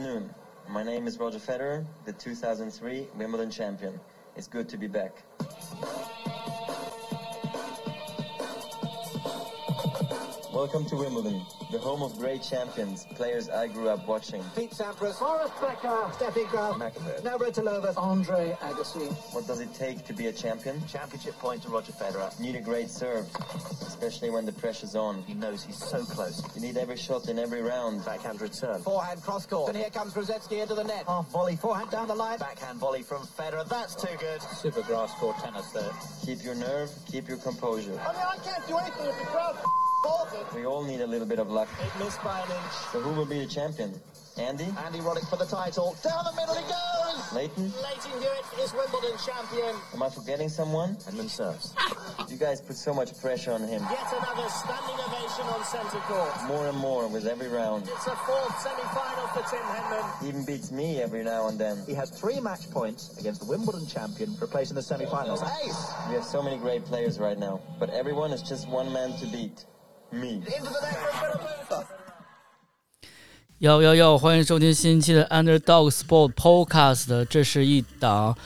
afternoon. My name is Roger Federer, the 2003 Wimbledon champion. It's good to be back. Welcome to Wimbledon, the home of great champions, players I grew up watching. Pete Sampras, Boris Becker, Steffi Graf, McAfee. Navratilova, Andre Agassi. What does it take to be a champion? Championship point to Roger Federer. You need a great serve, especially when the pressure's on. He knows he's so close. You need every shot in every round. Backhand return. Forehand cross court. And here comes Rosetsky into the net. Half volley, forehand down the line. Backhand volley from Federer. That's too good. Super grass court tennis there. Keep your nerve, keep your composure. I mean, I can't do anything if the crowd We all need a little bit of luck. It missed by an inch. So who will be the champion? Andy? Andy Roddick for the title. Down the middle he goes. Leighton? Leighton Hewitt is Wimbledon champion. Am I forgetting someone? Edmund serves. You guys put so much pressure on him. Yet another standing ovation on centre court. More and more with every round. It's a fourth semi-final for Tim Henman. He even beats me every now and then. He has three match points against the Wimbledon champion for placing the semi-finals. Ace! We have so many great players right now, but everyone is just one man to beat. Me. Into the net for a bit of Luther. 幺幺幺，欢迎收听新一期的 Underdog Sport Podcast，这是一档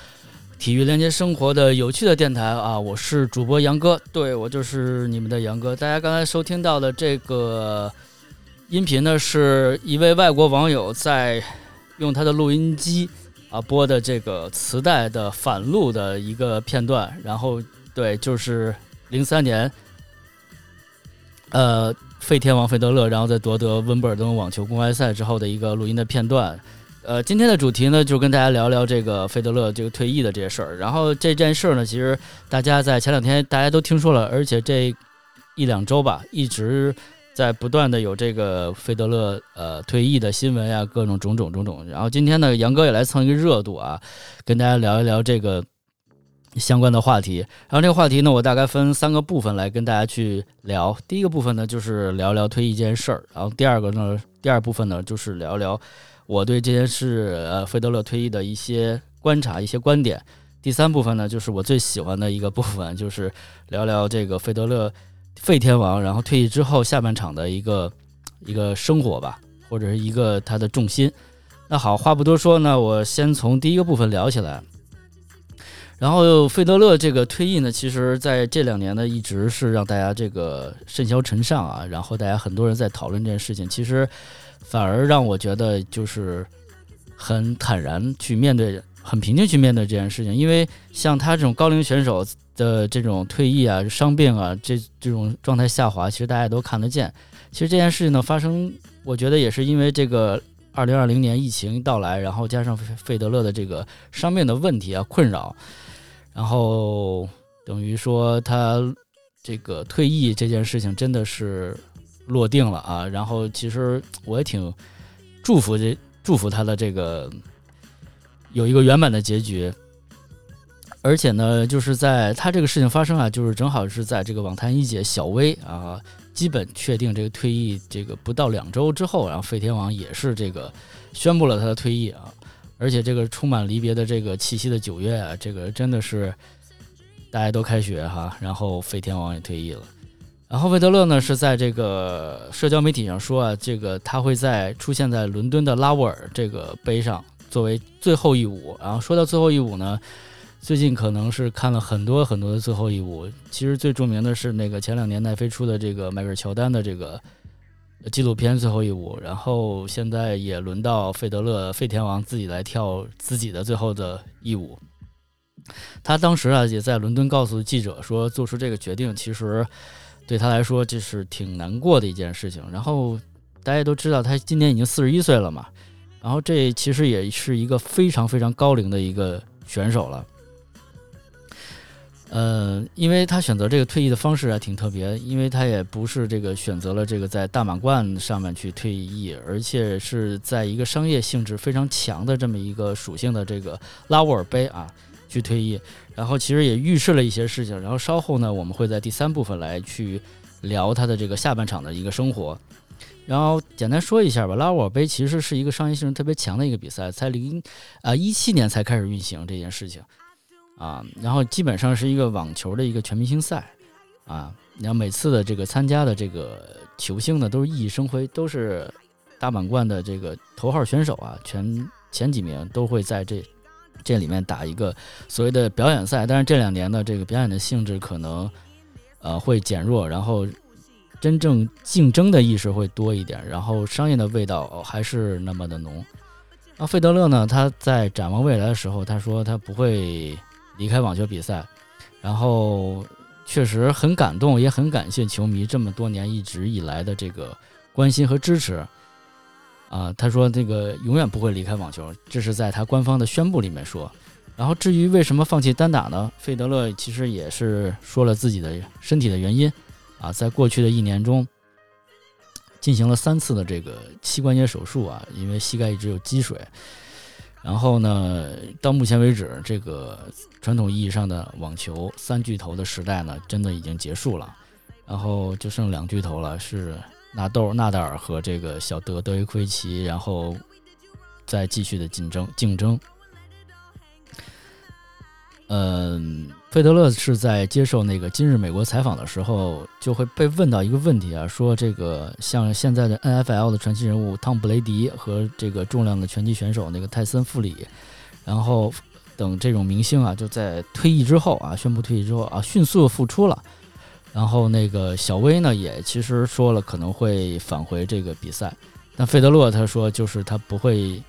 体育连接生活的有趣的电台啊！我是主播杨哥，对我就是你们的杨哥。大家刚才收听到的这个音频呢，是一位外国网友在用他的录音机啊播的这个磁带的反录的一个片段，然后对，就是零三年，呃，费天王费德勒，然后在夺得温布尔登网球公开赛之后的一个录音的片段。呃，今天的主题呢，就跟大家聊聊这个费德勒这个退役的这些事儿。然后这件事儿呢，其实大家在前两天大家都听说了，而且这一两周吧，一直在不断的有这个费德勒呃退役的新闻呀，各种种种种种。然后今天呢，杨哥也来蹭一个热度啊，跟大家聊一聊这个相关的话题。然后这个话题呢，我大概分三个部分来跟大家去聊。第一个部分呢，就是聊聊退役这件事儿。然后第二个呢，第二部分呢，就是聊聊我对这件事，呃，费德勒退役的一些观察、一些观点。第三部分呢，就是我最喜欢的一个部分，就是聊聊这个费德勒费天王，然后退役之后下半场的一个一个生活吧，或者是一个他的重心。那好，话不多说，那我先从第一个部分聊起来。然后费德勒这个退役呢，其实在这两年呢，一直是让大家这个甚嚣尘上啊。然后大家很多人在讨论这件事情，其实反而让我觉得就是很坦然去面对，很平静去面对这件事情。因为像他这种高龄选手的这种退役啊、伤病啊，这这种状态下滑，其实大家都看得见。其实这件事情呢发生，我觉得也是因为这个二零二零年疫情到来，然后加上费德勒的这个伤病的问题啊困扰。然后等于说他这个退役这件事情真的是落定了啊。然后其实我也挺祝福这祝福他的这个有一个圆满的结局。而且呢，就是在他这个事情发生啊，就是正好是在这个网坛一姐小威啊，基本确定这个退役这个不到两周之后，然后费天王也是这个宣布了他的退役啊。而且这个充满离别的这个气息的九月啊，这个真的是大家都开学哈，然后费天王也退役了，然后费德勒呢是在这个社交媒体上说啊，这个他会在出现在伦敦的拉沃尔这个杯上作为最后一舞。然后说到最后一舞呢，最近可能是看了很多很多的最后一舞，其实最著名的是那个前两年奈飞出的这个迈克尔乔丹的这个。纪录片最后一舞，然后现在也轮到费德勒费天王自己来跳自己的最后的一舞。他当时啊也在伦敦告诉记者说，做出这个决定其实对他来说就是挺难过的一件事情。然后大家都知道他今年已经四十一岁了嘛，然后这其实也是一个非常非常高龄的一个选手了。呃，因为他选择这个退役的方式还挺特别，因为他也不是这个选择了这个在大满贯上面去退役，而且是在一个商业性质非常强的这么一个属性的这个拉沃尔杯啊去退役，然后其实也预示了一些事情，然后稍后呢我们会在第三部分来去聊他的这个下半场的一个生活，然后简单说一下吧，拉沃尔杯其实是一个商业性质特别强的一个比赛，才零啊一七年才开始运行这件事情。啊，然后基本上是一个网球的一个全明星赛，啊，然后每次的这个参加的这个球星呢，都是熠熠生辉，都是大满贯的这个头号选手啊，前前几名都会在这这里面打一个所谓的表演赛。但是这两年呢，这个表演的性质可能呃会减弱，然后真正竞争的意识会多一点，然后商业的味道还是那么的浓。那费德勒呢，他在展望未来的时候，他说他不会离开网球比赛，然后。确实很感动，也很感谢球迷这么多年一直以来的这个关心和支持。啊，他说这个永远不会离开网球，这是在他官方的宣布里面说。然后至于为什么放弃单打呢？费德勒其实也是说了自己的身体的原因。啊，在过去的一年中，进行了三次的这个膝关节手术啊，因为膝盖一直有积水。然后呢，到目前为止，这个传统意义上的网球三巨头的时代呢，真的已经结束了。然后就剩两巨头了，是纳豆、纳达尔和这个小德德约奎奇，然后再继续的竞争竞争。嗯，费德勒是在接受那个今日美国采访的时候，就会被问到一个问题啊，说这个像现在的 NFL 的传奇人物汤布雷迪和这个重量的拳击选手那个泰森富里，然后等这种明星啊，就在退役之后啊，宣布退役之后啊，迅速复出了。然后那个小威呢，也其实说了可能会返回这个比赛，但费德勒他说就是他不会。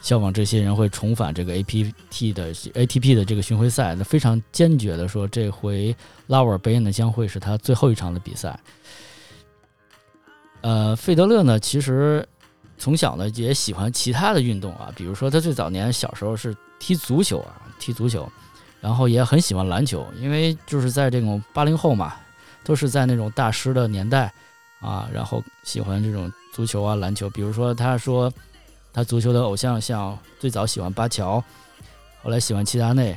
效仿这些人会重返这个 A P T 的 A T P 的这个巡回赛，那非常坚决的说，这回拉沃尔贝恩呢将会是他最后一场的比赛。呃，费德勒呢，其实从小呢也喜欢其他的运动啊，比如说他最早年小时候是踢足球啊，踢足球，然后也很喜欢篮球，因为就是在这种八零后嘛，都是在那种大师的年代啊，然后喜欢这种足球啊篮球，比如说他说。他足球的偶像像最早喜欢巴乔，后来喜欢齐达内，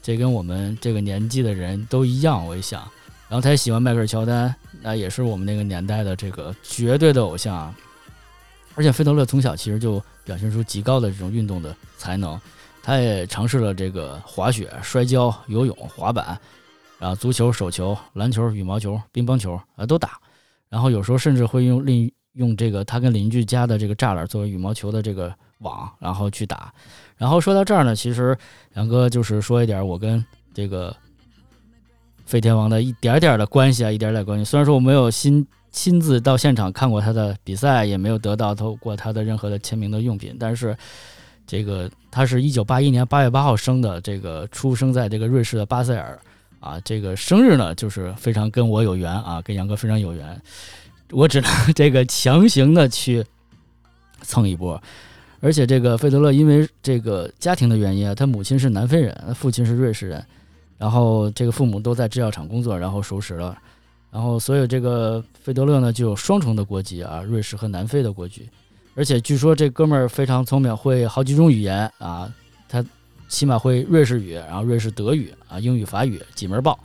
这跟我们这个年纪的人都一样。我一想，然后他也喜欢迈克尔乔丹，那也是我们那个年代的这个绝对的偶像啊。而且费德勒从小其实就表现出极高的这种运动的才能，他也尝试了这个滑雪、摔跤、游泳、滑板，然后足球、手球、篮球、羽毛球、乒乓球啊都打，然后有时候甚至会用另。用这个他跟邻居家的这个栅栏作为羽毛球的这个网，然后去打。然后说到这儿呢，其实杨哥就是说一点我跟这个费天王的一点点的关系啊，一点点关系。虽然说我没有亲亲自到现场看过他的比赛，也没有得到透过他的任何的签名的用品，但是这个他是一九八一年八月八号生的，这个出生在这个瑞士的巴塞尔啊，这个生日呢就是非常跟我有缘啊，跟杨哥非常有缘。我只能 这个强行的去蹭一波，而且这个费德勒因为这个家庭的原因啊，他母亲是南非人，父亲是瑞士人，然后这个父母都在制药厂工作，然后熟识了，然后所以这个费德勒呢就有双重的国籍啊，瑞士和南非的国籍，而且据说这哥们儿非常聪明，会好几种语言啊，他起码会瑞士语，然后瑞士德语啊，英语法语几门报。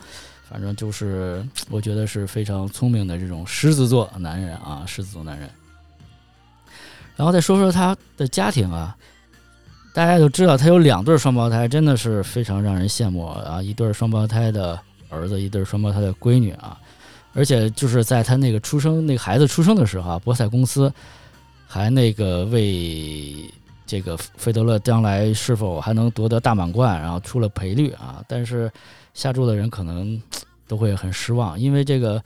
反正就是，我觉得是非常聪明的这种狮子座男人啊，狮子座男人。然后再说说他的家庭啊，大家都知道他有两对双胞胎，真的是非常让人羡慕啊！一对双胞胎的儿子，一对双胞胎的闺女啊，而且就是在他那个出生，那个孩子出生的时候啊，博彩公司还那个为这个费德勒将来是否还能夺得大满贯，然后出了赔率啊，但是。下注的人可能 都会很失望，因为这个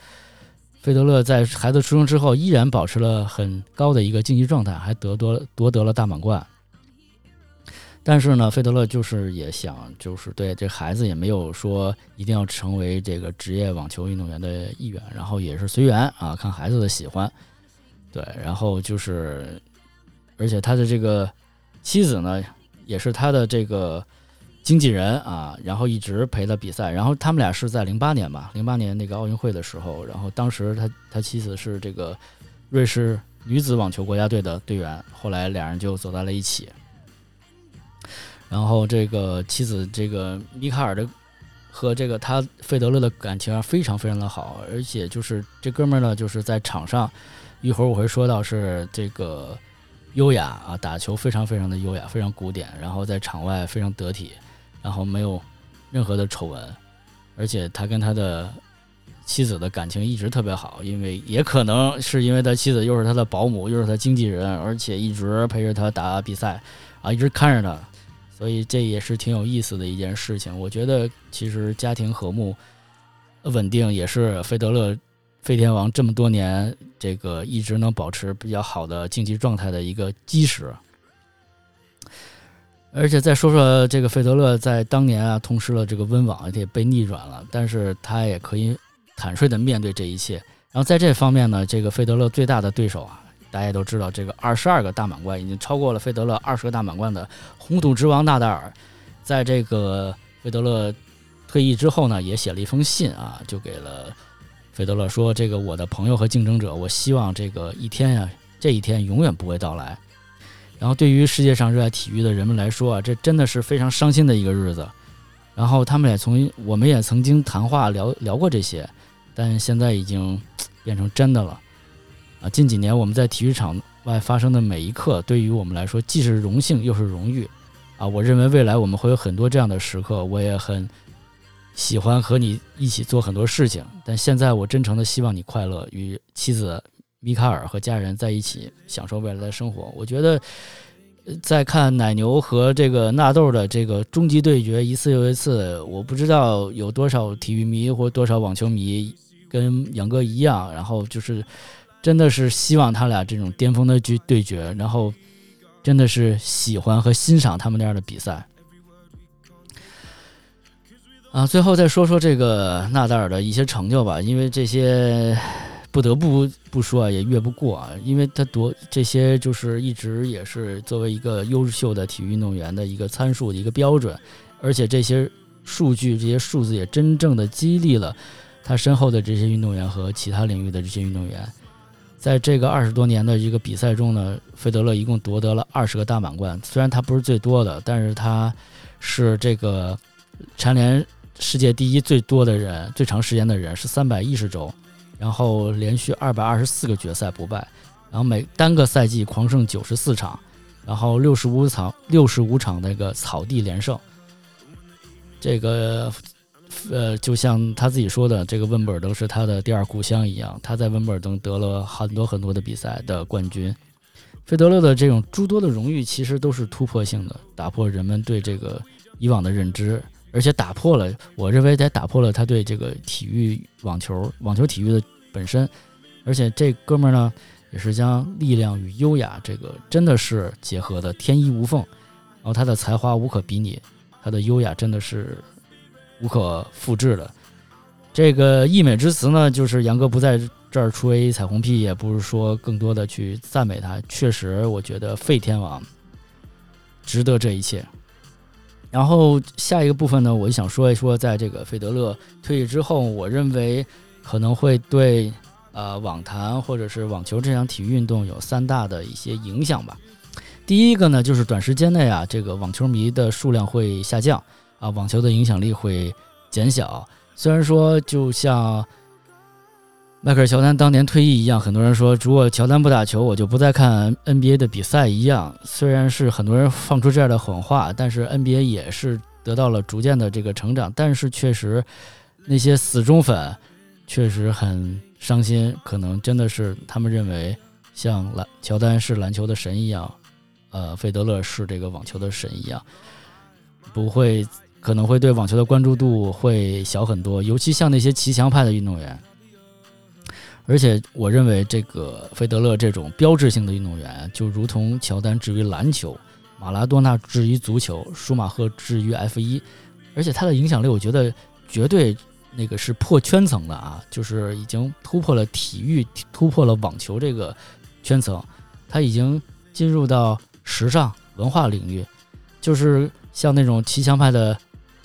费德勒在孩子出生之后依然保持了很高的一个竞技状态，还得夺夺得了大满贯。但是呢，费德勒就是也想，就是对这孩子也没有说一定要成为这个职业网球运动员的一员，然后也是随缘啊，看孩子的喜欢。对，然后就是，而且他的这个妻子呢，也是他的这个。经纪人啊，然后一直陪他比赛，然后他们俩是在零八年吧，零八年那个奥运会的时候，然后当时他他妻子是这个瑞士女子网球国家队的队员，后来两人就走在了一起。然后这个妻子这个米卡尔的和这个他费德勒的感情啊非常非常的好，而且就是这哥们儿呢就是在场上，一会儿我会说到是这个优雅啊，打球非常非常的优雅，非常古典，然后在场外非常得体。然后没有任何的丑闻，而且他跟他的妻子的感情一直特别好，因为也可能是因为他妻子又是他的保姆，又是他经纪人，而且一直陪着他打比赛，啊，一直看着他，所以这也是挺有意思的一件事情。我觉得其实家庭和睦、稳定也是费德勒、费天王这么多年这个一直能保持比较好的竞技状态的一个基石。而且再说说这个费德勒在当年啊，痛失了这个温网，也被逆转了，但是他也可以。坦率的面对这一切，然后在这方面呢，这个费德勒最大的对手啊，大家都知道，这个二十二个大满贯已经超过了费德勒二十个大满贯的红土之王纳达尔，在这个费德勒退役之后呢，也写了一封信啊，就给了费德勒说：“这个我的朋友和竞争者，我希望这个一天呀，这一天永远不会到来。”然后对于世界上热爱体育的人们来说啊，这真的是非常伤心的一个日子。然后他们也从我们也曾经谈话聊聊过这些。但现在已经变成真的了啊！近几年我们在体育场外发生的每一刻，对于我们来说既是荣幸又是荣誉啊！我认为未来我们会有很多这样的时刻，我也很喜欢和你一起做很多事情。但现在我真诚的希望你快乐，与妻子米卡尔和家人在一起享受未来的生活。我觉得在看奶牛和这个纳豆的这个终极对决一次又一次，我不知道有多少体育迷或多少网球迷。跟杨哥一样，然后就是真的是希望他俩这种巅峰的对对决，然后真的是喜欢和欣赏他们那样的比赛啊。最后再说说这个纳达尔的一些成就吧，因为这些不得不不说啊，也越不过啊，因为他夺这些就是一直也是作为一个优秀的体育运动员的一个参数的一个标准，而且这些数据、这些数字也真正的激励了。他身后的这些运动员和其他领域的这些运动员，在这个二十多年的一个比赛中呢，费德勒一共夺得了二十个大满贯。虽然他不是最多的，但是他是这个蝉联世界第一最多的人，最长时间的人是三百一十周，然后连续二百二十四个决赛不败，然后每单个赛季狂胜九十四场，然后六十五场六十五场那个草地连胜，这个。呃，就像他自己说的，这个温布尔登是他的第二故乡一样。他在温布尔登得了很多很多的比赛的冠军。费德勒的这种诸多的荣誉，其实都是突破性的，打破人们对这个以往的认知，而且打破了，我认为也打破了他对这个体育网球、网球体育的本身。而且这哥们儿呢，也是将力量与优雅这个真的是结合的天衣无缝。然后他的才华无可比拟，他的优雅真的是。无可复制的这个溢美之词呢，就是杨哥不在这儿吹彩虹屁，也不是说更多的去赞美他。确实，我觉得费天王值得这一切。然后下一个部分呢，我就想说一说，在这个费德勒退役之后，我认为可能会对呃网坛或者是网球这项体育运动有三大的一些影响吧。第一个呢，就是短时间内啊，这个网球迷的数量会下降。啊，网球的影响力会减小。虽然说，就像迈克尔乔丹当年退役一样，很多人说，如果乔丹不打球，我就不再看 NBA 的比赛一样。虽然是很多人放出这样的狠话，但是 NBA 也是得到了逐渐的这个成长。但是确实，那些死忠粉确实很伤心。可能真的是他们认为，像篮乔丹是篮球的神一样，呃，费德勒是这个网球的神一样，不会。可能会对网球的关注度会小很多，尤其像那些骑墙派的运动员。而且，我认为这个费德勒这种标志性的运动员，就如同乔丹至于篮球，马拉多纳至于足球，舒马赫至于 F 一，而且他的影响力，我觉得绝对那个是破圈层的啊，就是已经突破了体育，突破了网球这个圈层，他已经进入到时尚文化领域，就是像那种骑墙派的。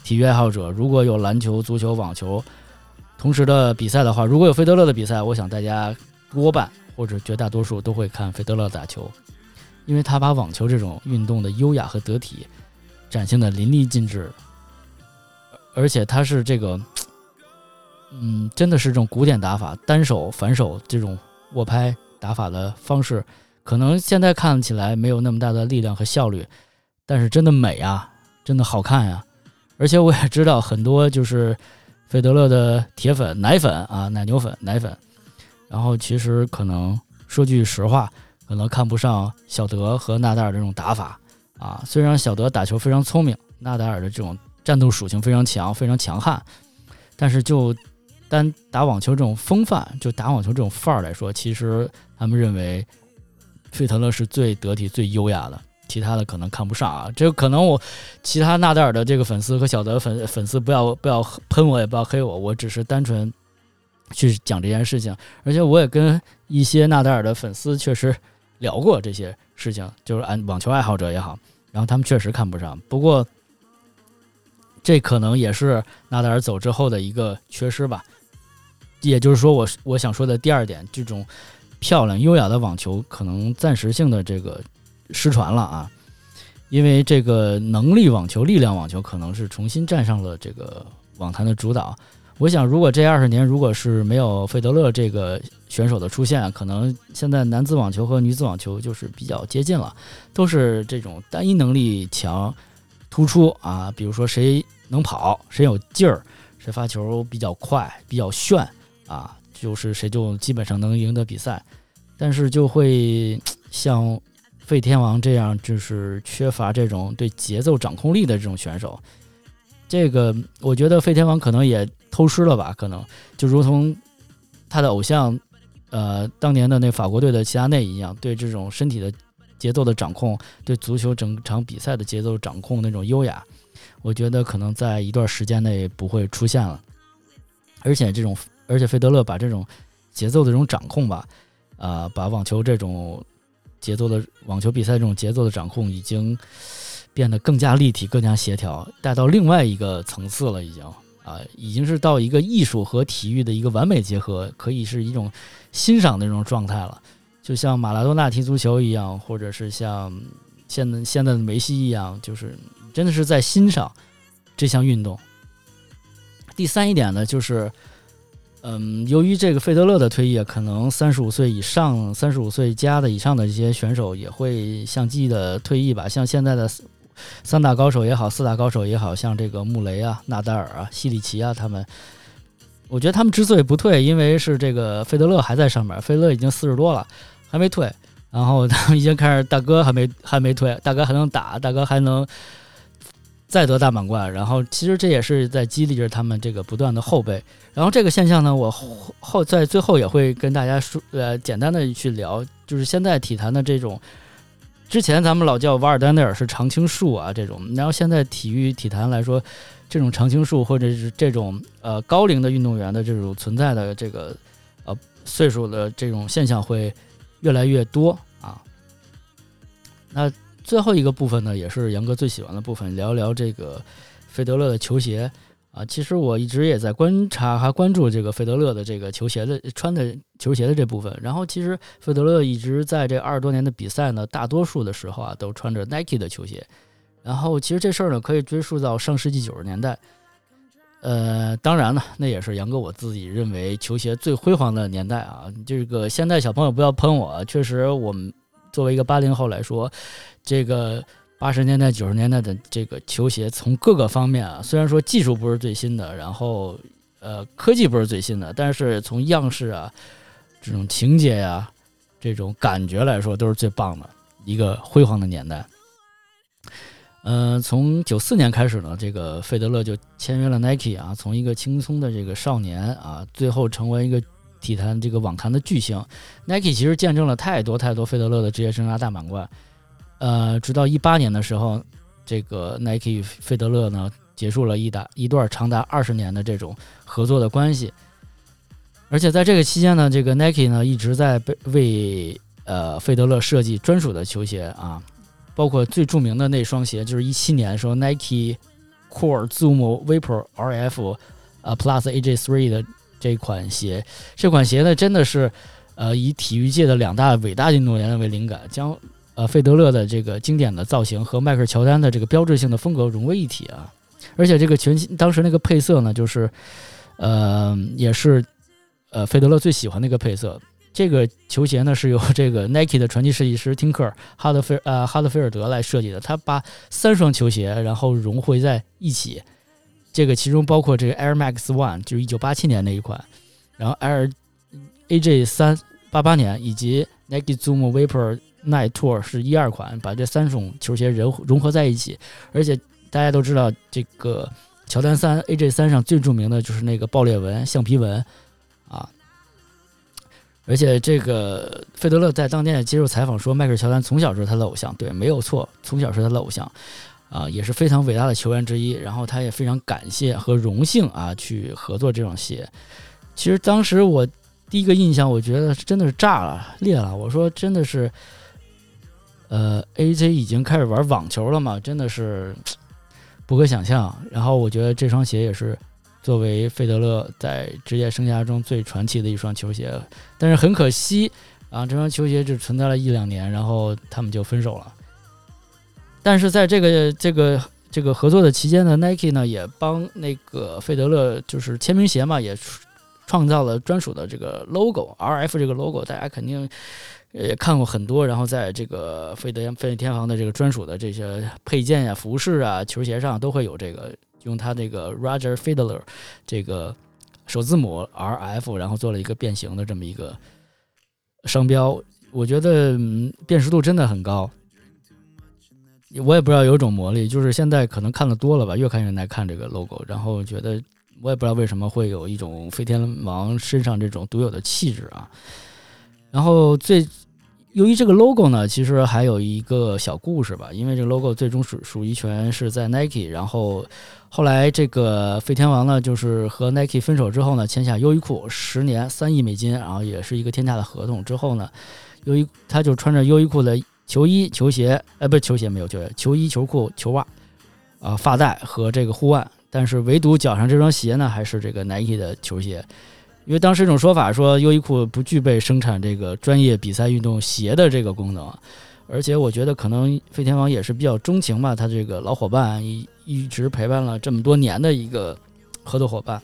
体育爱好者如果有篮球、足球、网球同时的比赛的话，如果有费德勒的比赛，我想大家多半或者绝大多数都会看费德勒打球，因为他把网球这种运动的优雅和得体展现的淋漓尽致，而且他是这个，嗯，真的是这种古典打法，单手反手这种握拍打法的方式，可能现在看起来没有那么大的力量和效率，但是真的美啊，真的好看呀。而且我也知道很多就是费德勒的铁粉、奶粉啊，奶牛粉、奶粉。然后其实可能说句实话，可能看不上小德和纳达尔这种打法啊。虽然小德打球非常聪明，纳达尔的这种战斗属性非常强、非常强悍，但是就单打网球这种风范，就打网球这种范儿来说，其实他们认为费德勒是最得体、最优雅的。其他的可能看不上啊，这个可能我其他纳达尔的这个粉丝和小德粉粉丝不要不要喷我，也不要黑我，我只是单纯去讲这件事情。而且我也跟一些纳达尔的粉丝确实聊过这些事情，就是按网球爱好者也好，然后他们确实看不上。不过这可能也是纳达尔走之后的一个缺失吧。也就是说，我我想说的第二点，这种漂亮优雅的网球可能暂时性的这个。失传了啊，因为这个能力网球、力量网球可能是重新站上了这个网坛的主导。我想，如果这二十年如果是没有费德勒这个选手的出现，可能现在男子网球和女子网球就是比较接近了，都是这种单一能力强、突出啊，比如说谁能跑，谁有劲儿，谁发球比较快、比较炫啊，就是谁就基本上能赢得比赛。但是就会像。费天王这样就是缺乏这种对节奏掌控力的这种选手，这个我觉得费天王可能也偷师了吧？可能就如同他的偶像，呃，当年的那法国队的齐达内一样，对这种身体的节奏的掌控，对足球整场比赛的节奏掌控那种优雅，我觉得可能在一段时间内不会出现了。而且这种，而且费德勒把这种节奏的这种掌控吧，啊，把网球这种。节奏的网球比赛，这种节奏的掌控已经变得更加立体、更加协调，带到另外一个层次了。已经啊，已经是到一个艺术和体育的一个完美结合，可以是一种欣赏的那种状态了。就像马拉多纳踢足球一样，或者是像现在现在的梅西一样，就是真的是在欣赏这项运动。第三一点呢，就是。嗯，由于这个费德勒的退役，可能三十五岁以上、三十五岁加的以上的这些选手也会相继的退役吧。像现在的三大高手也好，四大高手也好，像这个穆雷啊、纳达尔啊、西里奇啊，他们，我觉得他们之所以不退，因为是这个费德勒还在上面，费德勒已经四十多了，还没退，然后他们已经开始，大哥还没还没退，大哥还能打，大哥还能。再得大满贯，然后其实这也是在激励着他们这个不断的后辈。然后这个现象呢，我后后在最后也会跟大家说，呃，简单的去聊，就是现在体坛的这种，之前咱们老叫瓦尔丹内尔是常青树啊这种，然后现在体育体坛来说，这种常青树或者是这种呃高龄的运动员的这种存在的这个呃岁数的这种现象会越来越多啊。那。最后一个部分呢，也是杨哥最喜欢的部分，聊聊这个费德勒的球鞋啊。其实我一直也在观察还关注这个费德勒的这个球鞋的穿的球鞋的这部分。然后其实费德勒一直在这二十多年的比赛呢，大多数的时候啊都穿着 Nike 的球鞋。然后其实这事儿呢可以追溯到上世纪九十年代。呃，当然呢，那也是杨哥我自己认为球鞋最辉煌的年代啊。这个现在小朋友不要喷我，确实我们。作为一个八零后来说，这个八十年代、九十年代的这个球鞋，从各个方面啊，虽然说技术不是最新的，然后呃科技不是最新的，但是从样式啊、这种情节呀、这种感觉来说，都是最棒的一个辉煌的年代。嗯，从九四年开始呢，这个费德勒就签约了 Nike 啊，从一个轻松的这个少年啊，最后成为一个。体坛这个网坛的巨星，Nike 其实见证了太多太多费德勒的职业生涯大满贯。呃，直到一八年的时候，这个 Nike 与费德勒呢结束了一打一段长达二十年的这种合作的关系。而且在这个期间呢，这个 Nike 呢一直在为呃费德勒设计专属的球鞋啊，包括最著名的那双鞋就是一七年的时候 Nike Core Zoom Vapor RF 呃 Plus AJ3 的。这款鞋，这款鞋呢，真的是，呃，以体育界的两大伟大运动员为灵感，将呃费德勒的这个经典的造型和迈克尔乔丹的这个标志性的风格融为一体啊！而且这个全新当时那个配色呢，就是，呃，也是呃费德勒最喜欢那个配色。这个球鞋呢，是由这个 Nike 的传奇设计师汀克哈德菲呃哈德菲尔德来设计的，他把三双球鞋然后融汇在一起。这个其中包括这个 Air Max One，就是一九八七年那一款，然后 Air AJ 三八八年，以及 Nike Zoom Vapor Night Tour 是一二款，把这三种球鞋融融合在一起。而且大家都知道，这个乔丹三 AJ 三上最著名的就是那个爆裂纹、橡皮纹啊。而且这个费德勒在当年也接受采访说，迈克尔乔丹从小是他的偶像，对，没有错，从小是他的偶像。啊，也是非常伟大的球员之一。然后他也非常感谢和荣幸啊，去合作这双鞋。其实当时我第一个印象，我觉得真的是炸了、裂了。我说真的是，呃，AJ 已经开始玩网球了嘛？真的是不可想象。然后我觉得这双鞋也是作为费德勒在职业生涯中最传奇的一双球鞋。但是很可惜啊，这双球鞋只存在了一两年，然后他们就分手了。但是在这个这个这个合作的期间呢，Nike 呢也帮那个费德勒就是签名鞋嘛，也创造了专属的这个 logo，RF 这个 logo，大家肯定也看过很多。然后在这个费德费德天王的这个专属的这些配件呀、服饰啊、球鞋上都会有这个，用他这个 Roger Federer 这个首字母 RF，然后做了一个变形的这么一个商标。我觉得辨识度真的很高。我也不知道有种魔力，就是现在可能看的多了吧，越看越耐看这个 logo，然后觉得我也不知道为什么会有一种飞天王身上这种独有的气质啊。然后最由于这个 logo 呢，其实还有一个小故事吧，因为这个 logo 最终属属于权是在 Nike，然后后来这个飞天王呢，就是和 Nike 分手之后呢，签下优衣库十年三亿美金，然后也是一个天价的合同之后呢，优衣他就穿着优衣库的。球衣、球鞋，呃，不是球鞋，没有球鞋，球衣、球裤、球袜，啊，发带和这个护腕，但是唯独脚上这双鞋呢，还是这个 Nike 的球鞋，因为当时一种说法说优衣库不具备生产这个专业比赛运动鞋的这个功能，而且我觉得可能飞天王也是比较钟情吧，他这个老伙伴一一直陪伴了这么多年的一个合作伙伴，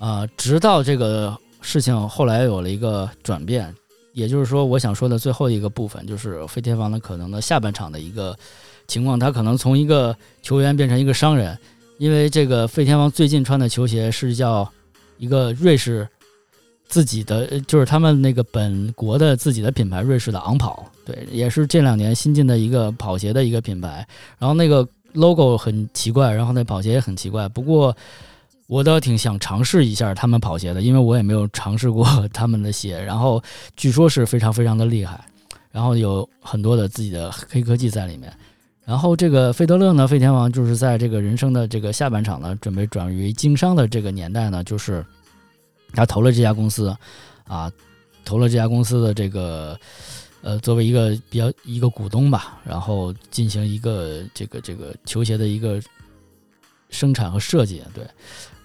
啊，直到这个事情后来有了一个转变。也就是说，我想说的最后一个部分，就是飞天王的可能的下半场的一个情况，他可能从一个球员变成一个商人，因为这个飞天王最近穿的球鞋是叫一个瑞士自己的，就是他们那个本国的自己的品牌，瑞士的昂跑，对，也是这两年新进的一个跑鞋的一个品牌，然后那个 logo 很奇怪，然后那跑鞋也很奇怪，不过。我倒挺想尝试一下他们跑鞋的，因为我也没有尝试过 他们的鞋。然后据说是非常非常的厉害，然后有很多的自己的黑科技在里面。然后这个费德勒呢，费天王就是在这个人生的这个下半场呢，准备转为经商的这个年代呢，就是他投了这家公司，啊，投了这家公司的这个呃，作为一个比较一个股东吧，然后进行一个这个这个球鞋的一个生产和设计，对。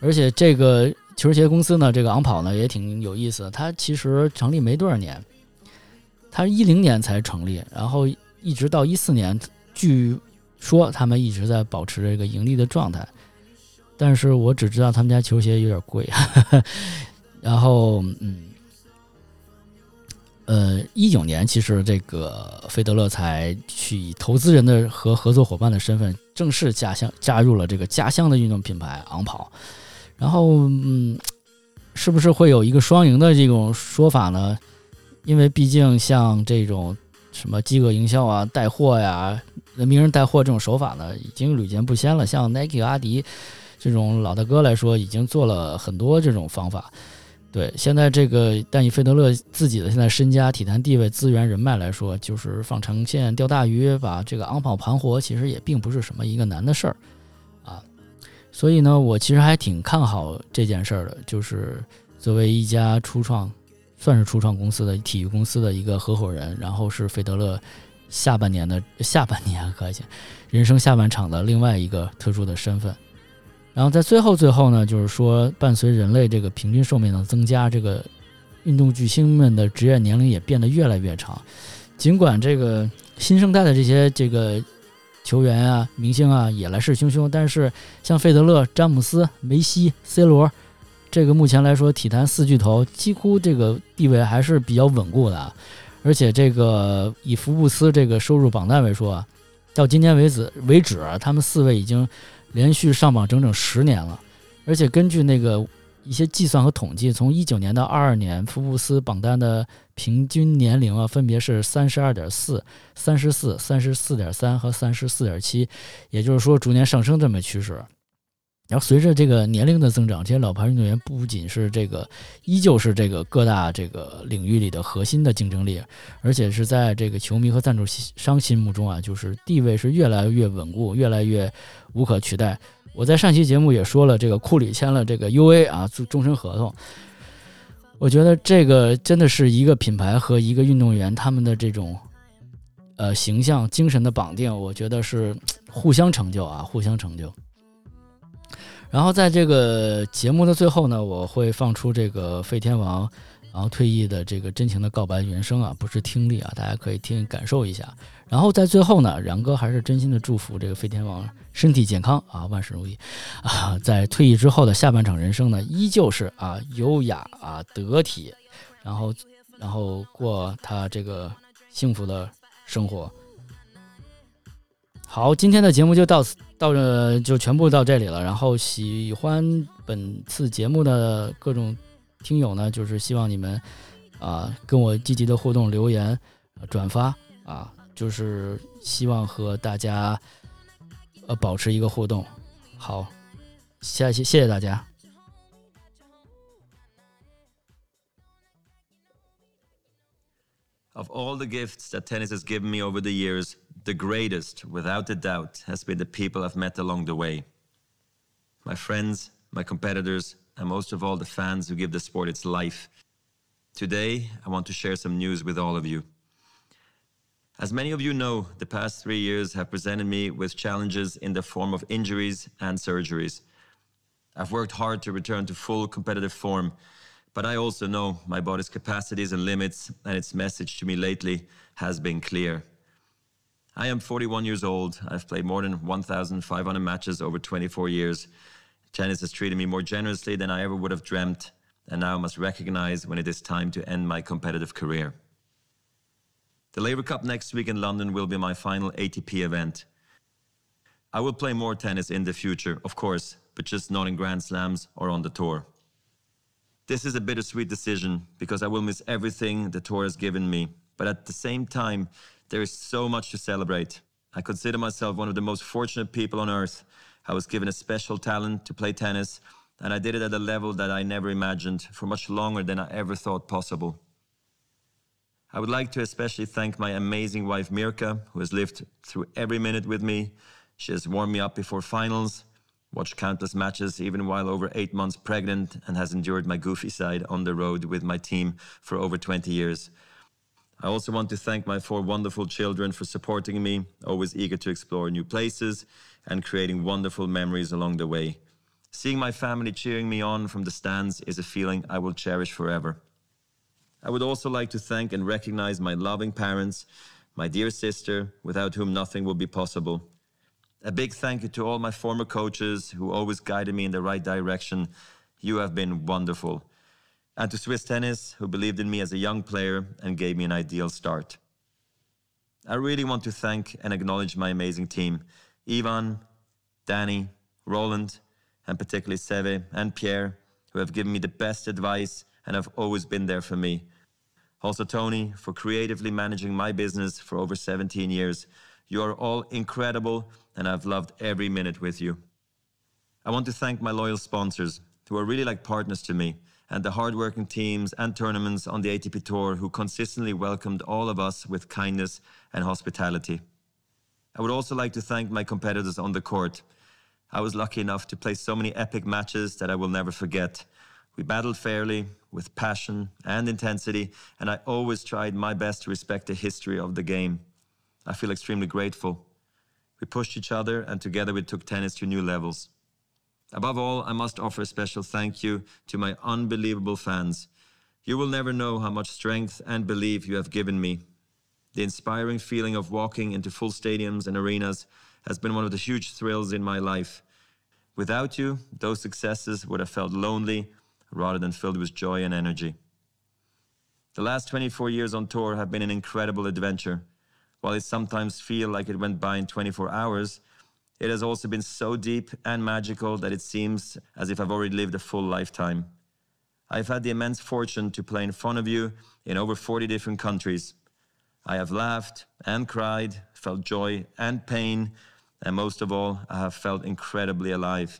而且这个球鞋公司呢，这个昂跑呢也挺有意思。它其实成立没多少年，它一零年才成立，然后一直到一四年，据说他们一直在保持这个盈利的状态。但是我只知道他们家球鞋有点贵。然后，嗯，呃，一九年其实这个费德勒才去以投资人的和合作伙伴的身份，正式加乡加入了这个家乡的运动品牌昂跑。然后，嗯，是不是会有一个双赢的这种说法呢？因为毕竟像这种什么饥饿营销啊、带货呀、名人带货这种手法呢，已经屡见不鲜了。像 Nike、阿迪这种老大哥来说，已经做了很多这种方法。对，现在这个但以费德勒自己的现在身家、体坛地位、资源、人脉来说，就是放长线钓大鱼，把这个昂跑盘活，其实也并不是什么一个难的事儿。所以呢，我其实还挺看好这件事儿的。就是作为一家初创，算是初创公司的体育公司的一个合伙人，然后是费德勒下半年的下半年，可以人生下半场的另外一个特殊的身份。然后在最后最后呢，就是说，伴随人类这个平均寿命的增加，这个运动巨星们的职业年龄也变得越来越长。尽管这个新生代的这些这个。球员啊，明星啊也来势汹汹，但是像费德勒、詹姆斯、梅西、C 罗，这个目前来说体坛四巨头几乎这个地位还是比较稳固的。而且这个以福布斯这个收入榜单为说啊，到今天为止为止，他们四位已经连续上榜整整十年了。而且根据那个一些计算和统计，从一九年到二二年，福布斯榜单的平均年龄啊，分别是三十二点四、三十四、三十四点三和三十四点七，也就是说逐年上升这么个趋势。然后随着这个年龄的增长，这些老牌运动员不仅是这个，依旧是这个各大这个领域里的核心的竞争力，而且是在这个球迷和赞助商心目中啊，就是地位是越来越稳固，越来越无可取代。我在上期节目也说了，这个库里签了这个 U A 啊，终终身合同。我觉得这个真的是一个品牌和一个运动员他们的这种呃形象、精神的绑定，我觉得是互相成就啊，互相成就。然后在这个节目的最后呢，我会放出这个费天王，然后退役的这个真情的告白原声啊，不是听力啊，大家可以听感受一下。然后在最后呢，然哥还是真心的祝福这个费天王身体健康啊，万事如意啊。在退役之后的下半场人生呢，依旧是啊优雅啊得体，然后然后过他这个幸福的生活。好，今天的节目就到此。到这就全部到这里了。然后喜欢本次节目的各种听友呢，就是希望你们啊跟我积极的互动、留言、转发啊，就是希望和大家呃保持一个互动。好，下期谢谢大家。Of all the gifts that tennis has given me over the years. The greatest, without a doubt, has been the people I've met along the way. My friends, my competitors, and most of all, the fans who give the sport its life. Today, I want to share some news with all of you. As many of you know, the past three years have presented me with challenges in the form of injuries and surgeries. I've worked hard to return to full competitive form, but I also know my body's capacities and limits, and its message to me lately has been clear. I am 41 years old. I've played more than 1,500 matches over 24 years. Tennis has treated me more generously than I ever would have dreamt, and now I must recognize when it is time to end my competitive career. The Labour Cup next week in London will be my final ATP event. I will play more tennis in the future, of course, but just not in Grand Slams or on the tour. This is a bittersweet decision because I will miss everything the tour has given me, but at the same time, there is so much to celebrate. I consider myself one of the most fortunate people on earth. I was given a special talent to play tennis, and I did it at a level that I never imagined for much longer than I ever thought possible. I would like to especially thank my amazing wife Mirka, who has lived through every minute with me. She has warmed me up before finals, watched countless matches even while over eight months pregnant, and has endured my goofy side on the road with my team for over 20 years. I also want to thank my four wonderful children for supporting me, always eager to explore new places and creating wonderful memories along the way. Seeing my family cheering me on from the stands is a feeling I will cherish forever. I would also like to thank and recognize my loving parents, my dear sister, without whom nothing would be possible. A big thank you to all my former coaches who always guided me in the right direction. You have been wonderful and to Swiss Tennis, who believed in me as a young player and gave me an ideal start. I really want to thank and acknowledge my amazing team Ivan, Danny, Roland, and particularly Seve and Pierre, who have given me the best advice and have always been there for me. Also, Tony, for creatively managing my business for over 17 years. You are all incredible, and I've loved every minute with you. I want to thank my loyal sponsors, who are really like partners to me and the hardworking teams and tournaments on the ATP Tour who consistently welcomed all of us with kindness and hospitality. I would also like to thank my competitors on the court. I was lucky enough to play so many epic matches that I will never forget. We battled fairly, with passion and intensity, and I always tried my best to respect the history of the game. I feel extremely grateful. We pushed each other, and together we took tennis to new levels. Above all, I must offer a special thank you to my unbelievable fans. You will never know how much strength and belief you have given me. The inspiring feeling of walking into full stadiums and arenas has been one of the huge thrills in my life. Without you, those successes would have felt lonely rather than filled with joy and energy. The last 24 years on tour have been an incredible adventure. While it sometimes feels like it went by in 24 hours, It has also been so deep and magical that it seems as if I've already lived a full lifetime. I've had the immense fortune to play in front of you in over 40 different countries. I have laughed and cried, felt joy and pain, and most of all, I have felt incredibly alive.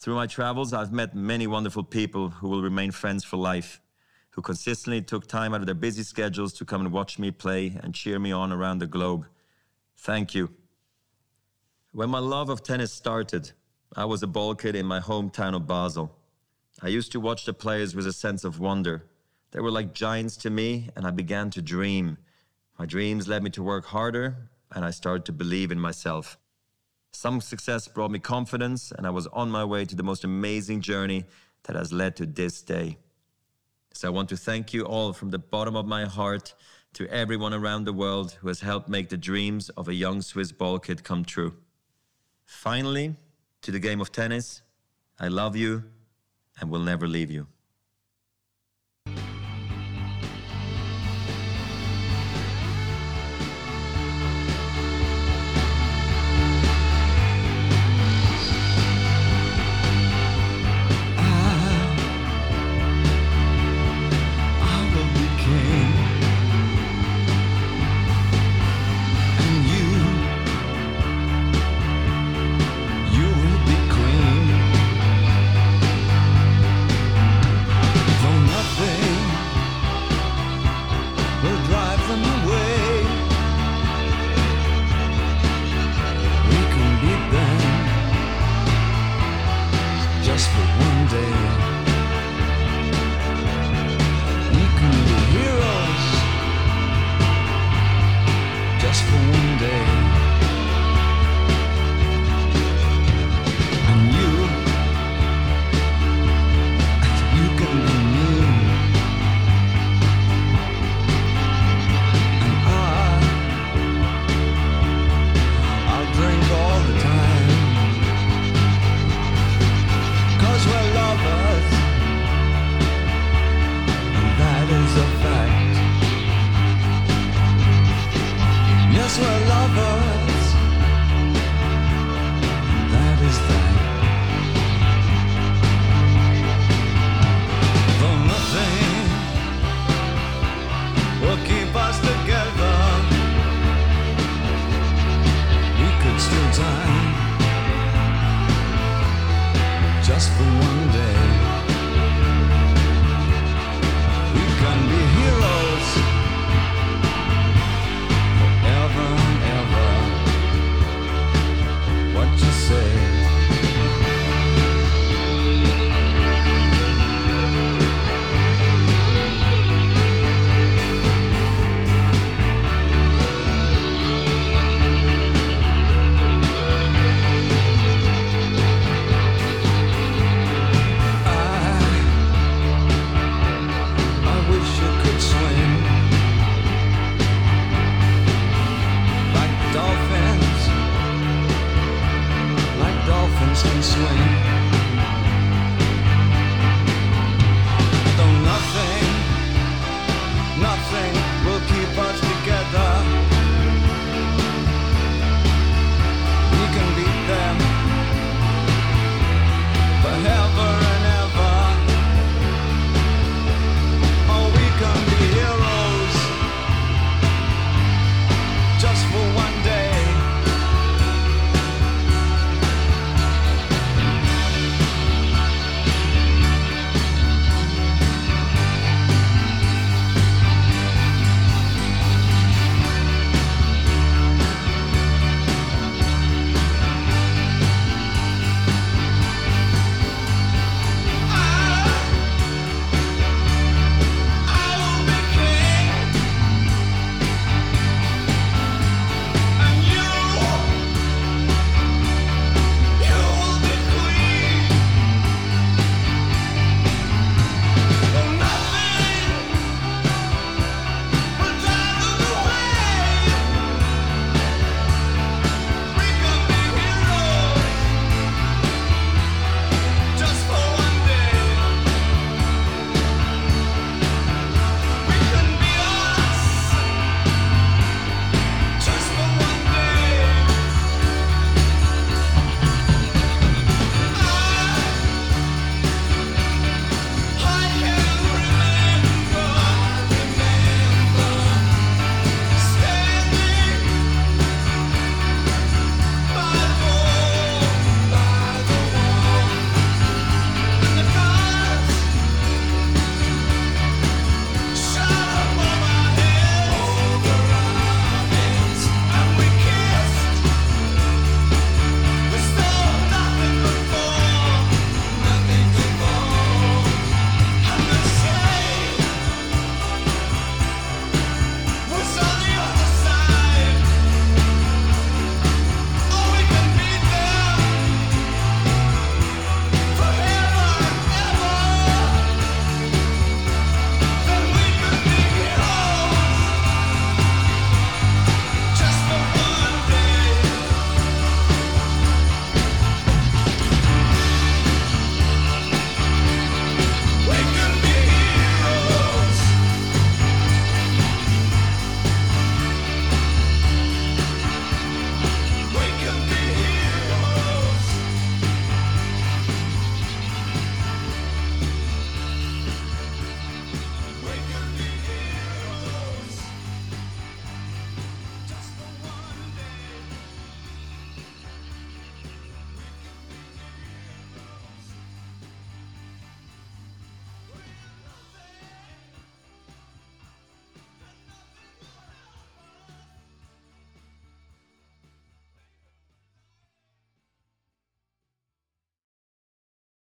Through my travels, I've met many wonderful people who will remain friends for life, who consistently took time out of their busy schedules to come and watch me play and cheer me on around the globe. Thank you. When my love of tennis started, I was a ball kid in my hometown of Basel. I used to watch the players with a sense of wonder. They were like giants to me, and I began to dream. My dreams led me to work harder, and I started to believe in myself. Some success brought me confidence, and I was on my way to the most amazing journey that has led to this day. So I want to thank you all from the bottom of my heart to everyone around the world who has helped make the dreams of a young Swiss ball kid come true. Finally, to the game of tennis, I love you and will never leave you.